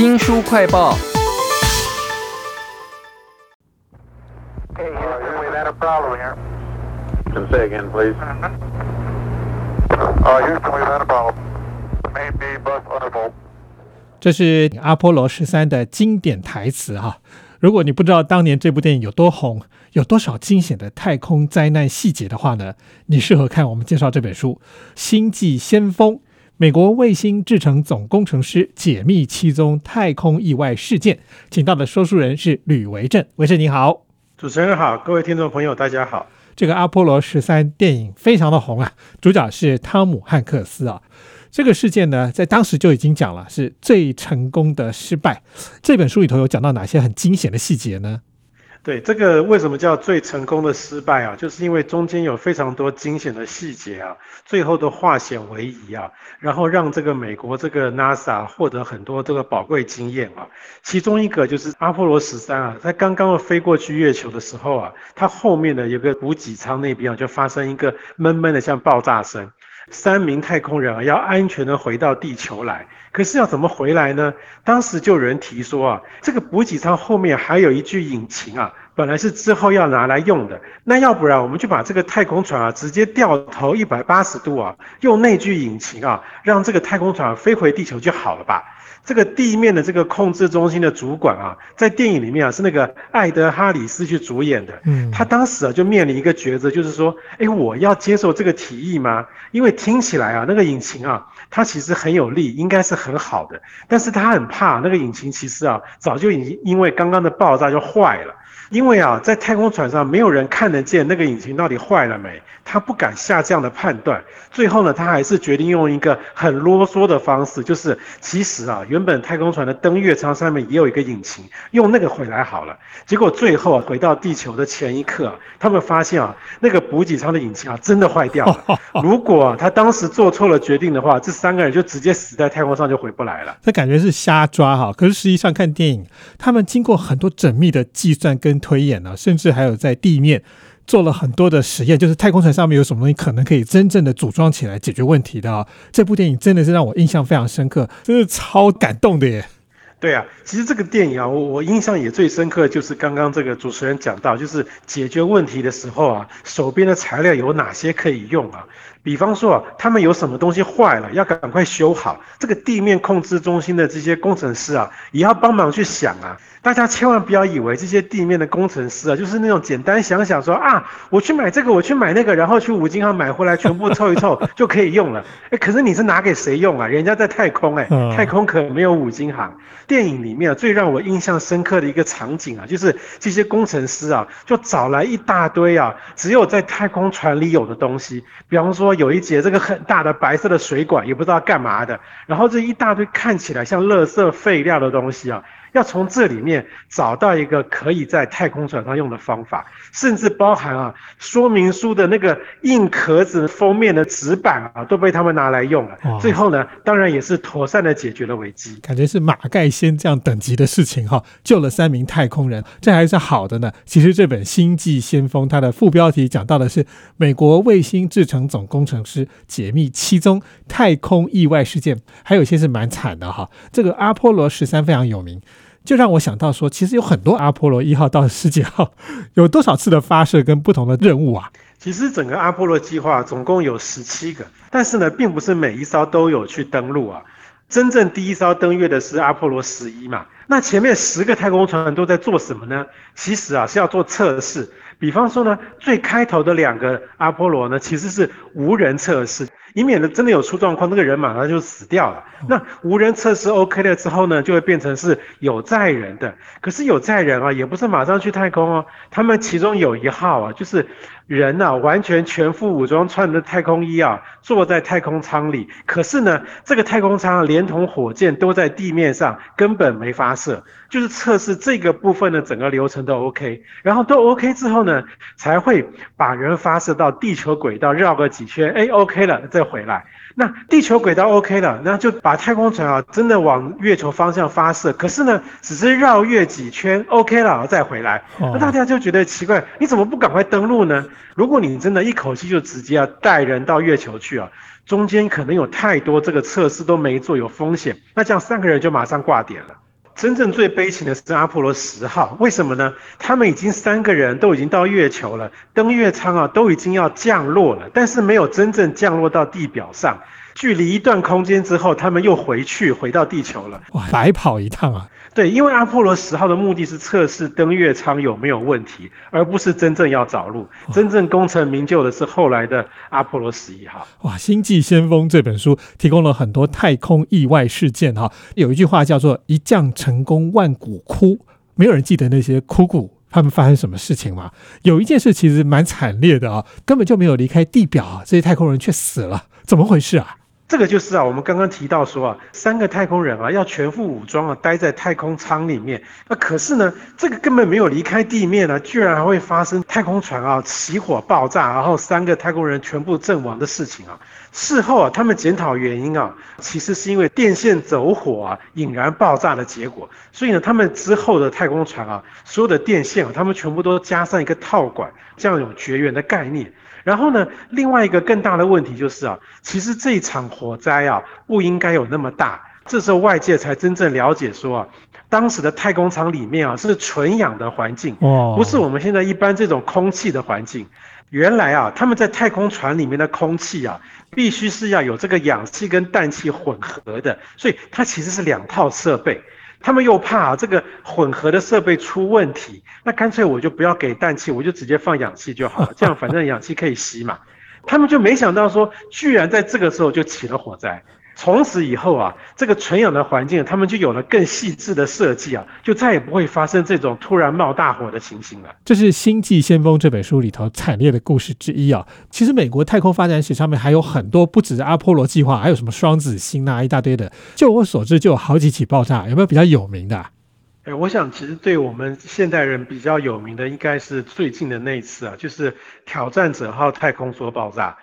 新书快报。Uh. 这是阿波罗十三的经典台词哈。如果你不知道当年这部电影有多红，有多少惊险的太空灾难细节的话呢，你适合看我们介绍这本书《星际先锋》，美国卫星制成总工程师解密七宗太空意外事件。请到的说书人是吕维正，维正你好。主持人好，各位听众朋友大家好。这个阿波罗十三电影非常的红啊，主角是汤姆汉克斯啊。这个事件呢，在当时就已经讲了，是最成功的失败。这本书里头有讲到哪些很惊险的细节呢？对，这个为什么叫最成功的失败啊？就是因为中间有非常多惊险的细节啊，最后都化险为夷啊，然后让这个美国这个 NASA 获得很多这个宝贵经验啊。其中一个就是阿波罗十三啊，在刚刚飞过去月球的时候啊，它后面的有个补给舱那边啊，就发生一个闷闷的像爆炸声。三名太空人啊，要安全的回到地球来，可是要怎么回来呢？当时就有人提说啊，这个补给舱后面还有一具引擎啊，本来是之后要拿来用的，那要不然我们就把这个太空船啊，直接掉头一百八十度啊，用那具引擎啊，让这个太空船飞回地球就好了吧？这个地面的这个控制中心的主管啊，在电影里面啊是那个艾德哈里斯去主演的。嗯，他当时啊就面临一个抉择，就是说，哎，我要接受这个提议吗？因为听起来啊，那个引擎啊，它其实很有力，应该是很好的，但是他很怕那个引擎其实啊，早就已经因为刚刚的爆炸就坏了。因为啊，在太空船上没有人看得见那个引擎到底坏了没，他不敢下这样的判断。最后呢，他还是决定用一个很啰嗦的方式，就是其实啊，原本太空船的登月舱上面也有一个引擎，用那个回来好了。结果最后啊，回到地球的前一刻，他们发现啊，那个补给舱的引擎啊，真的坏掉了。如果他当时做错了决定的话，这三个人就直接死在太空上，就回不来了。这感觉是瞎抓哈，可是实际上看电影，他们经过很多缜密的计算跟。推演呢，甚至还有在地面做了很多的实验，就是太空船上面有什么东西可能可以真正的组装起来解决问题的。这部电影真的是让我印象非常深刻，真是超感动的耶。对啊，其实这个电影啊，我我印象也最深刻，就是刚刚这个主持人讲到，就是解决问题的时候啊，手边的材料有哪些可以用啊？比方说啊，他们有什么东西坏了，要赶快修好。这个地面控制中心的这些工程师啊，也要帮忙去想啊。大家千万不要以为这些地面的工程师啊，就是那种简单想想说啊，我去买这个，我去买那个，然后去五金行买回来，全部凑一凑 就可以用了。哎，可是你是拿给谁用啊？人家在太空哎，太空可没有五金行。电影里面最让我印象深刻的一个场景啊，就是这些工程师啊，就找来一大堆啊，只有在太空船里有的东西。比方说有一节这个很大的白色的水管，也不知道干嘛的，然后这一大堆看起来像垃圾废料的东西啊。要从这里面找到一个可以在太空船上用的方法，甚至包含啊说明书的那个硬壳子封面的纸板啊，都被他们拿来用了。最后呢，当然也是妥善的解决了危机。感觉是马盖先这样等级的事情哈，救了三名太空人，这还是好的呢。其实这本《星际先锋》它的副标题讲到的是美国卫星制成总工程师解密七宗太空意外事件，还有一些是蛮惨的哈。这个阿波罗十三非常有名。就让我想到说，其实有很多阿波罗一号到十几号，有多少次的发射跟不同的任务啊？其实整个阿波罗计划总共有十七个，但是呢，并不是每一艘都有去登陆啊。真正第一艘登月的是阿波罗十一嘛？那前面十个太空船都在做什么呢？其实啊是要做测试。比方说呢，最开头的两个阿波罗呢，其实是无人测试。以免的真的有出状况，那个人马上就死掉了。那无人测试 OK 了之后呢，就会变成是有载人的。可是有载人啊，也不是马上去太空哦。他们其中有一号啊，就是人呐，完全全副武装，穿着太空衣啊，坐在太空舱里。可是呢，这个太空舱连同火箭都在地面上，根本没发射。就是测试这个部分的整个流程都 OK，然后都 OK 之后呢，才会把人发射到地球轨道绕个几圈，哎，OK 了再回来。那地球轨道 OK 了，那就把太空船啊真的往月球方向发射。可是呢，只是绕月几圈 OK 了再回来。那大家就觉得奇怪，你怎么不赶快登陆呢？如果你真的一口气就直接要带人到月球去啊？中间可能有太多这个测试都没做，有风险，那这样三个人就马上挂点了。真正最悲情的是阿波罗十号，为什么呢？他们已经三个人都已经到月球了，登月舱啊都已经要降落了，但是没有真正降落到地表上。距离一段空间之后，他们又回去回到地球了。哇，白跑一趟啊！对，因为阿波罗十号的目的是测试登月舱有没有问题，而不是真正要找路。真正功成名就的是后来的阿波罗十一号。哇，《星际先锋》这本书提供了很多太空意外事件哈。有一句话叫做“一将成功，万骨枯”，没有人记得那些枯骨他们发生什么事情吗？有一件事其实蛮惨烈的啊，根本就没有离开地表啊，这些太空人却死了，怎么回事啊？这个就是啊，我们刚刚提到说啊，三个太空人啊要全副武装啊，待在太空舱里面。那可是呢，这个根本没有离开地面呢，居然还会发生太空船啊起火爆炸，然后三个太空人全部阵亡的事情啊。事后啊，他们检讨原因啊，其实是因为电线走火啊引燃爆炸的结果。所以呢，他们之后的太空船啊，所有的电线啊，他们全部都加上一个套管，这样有绝缘的概念。然后呢，另外一个更大的问题就是啊，其实这一场火灾啊不应该有那么大。这时候外界才真正了解说啊，当时的太空舱里面啊是纯氧的环境，不是我们现在一般这种空气的环境。原来啊，他们在太空船里面的空气啊，必须是要有这个氧气跟氮气混合的，所以它其实是两套设备。他们又怕这个混合的设备出问题，那干脆我就不要给氮气，我就直接放氧气就好了，这样反正氧气可以吸嘛。他们就没想到说，居然在这个时候就起了火灾。从此以后啊，这个纯氧的环境，他们就有了更细致的设计啊，就再也不会发生这种突然冒大火的情形了。这是《星际先锋》这本书里头惨烈的故事之一啊。其实美国太空发展史上面还有很多，不止阿波罗计划，还有什么双子星啊，一大堆的。就我所知，就有好几起爆炸，有没有比较有名的？哎，我想其实对我们现代人比较有名的，应该是最近的那一次啊，就是挑战者号太空梭爆炸。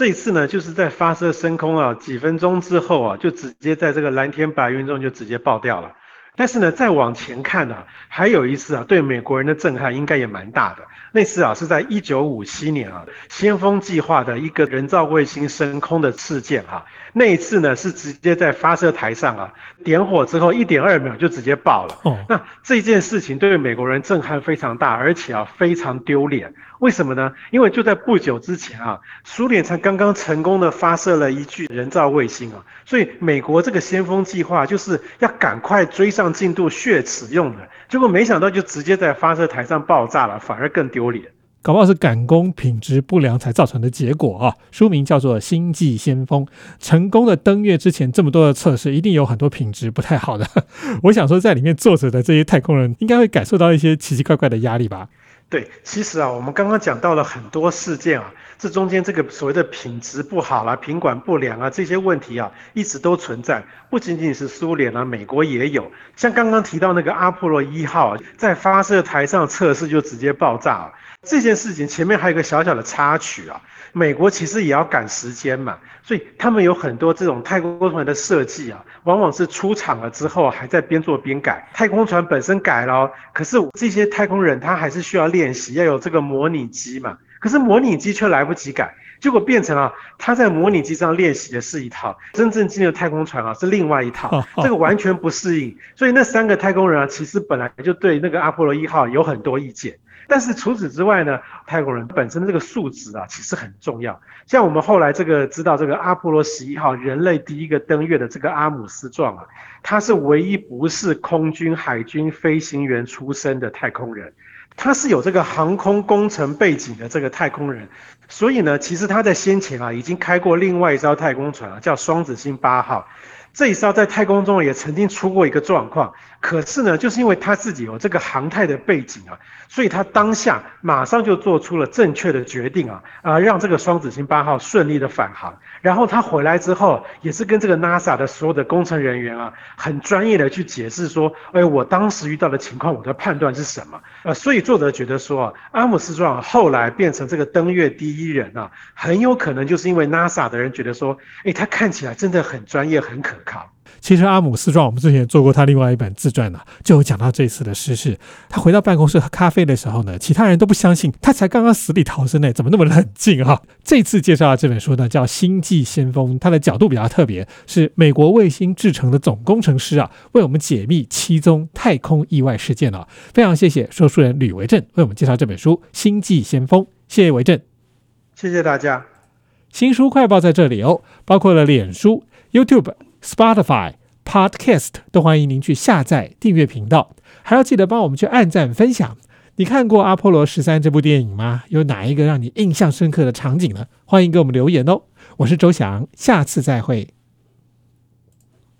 这一次呢，就是在发射升空啊，几分钟之后啊，就直接在这个蓝天白云中就直接爆掉了。但是呢，再往前看呢，还有一次啊，对美国人的震撼应该也蛮大的。那次啊，是在一九五七年啊，先锋计划的一个人造卫星升空的事件哈。那一次呢，是直接在发射台上啊，点火之后一点二秒就直接爆了。哦，那这件事情对美国人震撼非常大，而且啊，非常丢脸。为什么呢？因为就在不久之前啊，苏联才刚刚成功的发射了一具人造卫星啊，所以美国这个先锋计划就是要赶快追上进度，血耻用的。结果没想到就直接在发射台上爆炸了，反而更丢脸。搞不好是赶工品质不良才造成的结果啊！书名叫做《星际先锋》，成功的登月之前这么多的测试，一定有很多品质不太好的。我想说，在里面坐着的这些太空人，应该会感受到一些奇奇怪怪的压力吧。对，其实啊，我们刚刚讲到了很多事件啊，这中间这个所谓的品质不好啦、品管不良啊这些问题啊，一直都存在，不仅仅是苏联啊，美国也有。像刚刚提到那个阿波罗一号在发射台上测试就直接爆炸了，这件事情前面还有个小小的插曲啊。美国其实也要赶时间嘛，所以他们有很多这种太空船的设计啊，往往是出厂了之后还在边做边改。太空船本身改了，可是这些太空人他还是需要练习，要有这个模拟机嘛。可是模拟机却来不及改，结果变成了他在模拟机上练习的是一套，真正进入太空船啊是另外一套，这个完全不适应。所以那三个太空人啊，其实本来就对那个阿波罗一号有很多意见。但是除此之外呢，太空人本身的这个素质啊，其实很重要。像我们后来这个知道这个阿波罗十一号人类第一个登月的这个阿姆斯壮啊，他是唯一不是空军海军飞行员出身的太空人，他是有这个航空工程背景的这个太空人，所以呢，其实他在先前啊已经开过另外一艘太空船啊，叫双子星八号。这一艘在太空中也曾经出过一个状况，可是呢，就是因为他自己有这个航太的背景啊，所以他当下马上就做出了正确的决定啊，啊，让这个双子星八号顺利的返航。然后他回来之后，也是跟这个 NASA 的所有的工程人员啊，很专业的去解释说，哎，我当时遇到的情况，我的判断是什么？呃，所以作者觉得说，阿姆斯壮后来变成这个登月第一人啊，很有可能就是因为 NASA 的人觉得说，哎，他看起来真的很专业，很可。靠。其实阿姆斯壮，我们之前做过他另外一本自传呢、就有讲到这次的失事。他回到办公室喝咖啡的时候呢，其他人都不相信他才刚刚死里逃生呢，怎么那么冷静哈、这次介绍的这本书呢，叫《星际先锋》，它的角度比较特别，是美国卫星制成的总工程师啊，为我们解密七宗太空意外事件啊。非常谢谢说书人吕维正为我们介绍这本书《星际先锋》，谢谢维正。谢谢大家。新书快报在这里哦，包括了脸书、YouTube、Spotify、Podcast，都欢迎您去下载订阅频道，还要记得帮我们去按赞分享。你看过《阿波罗十三》这部电影吗？有哪一个让你印象深刻的场景呢？欢迎给我们留言哦。我是周翔，下次再会。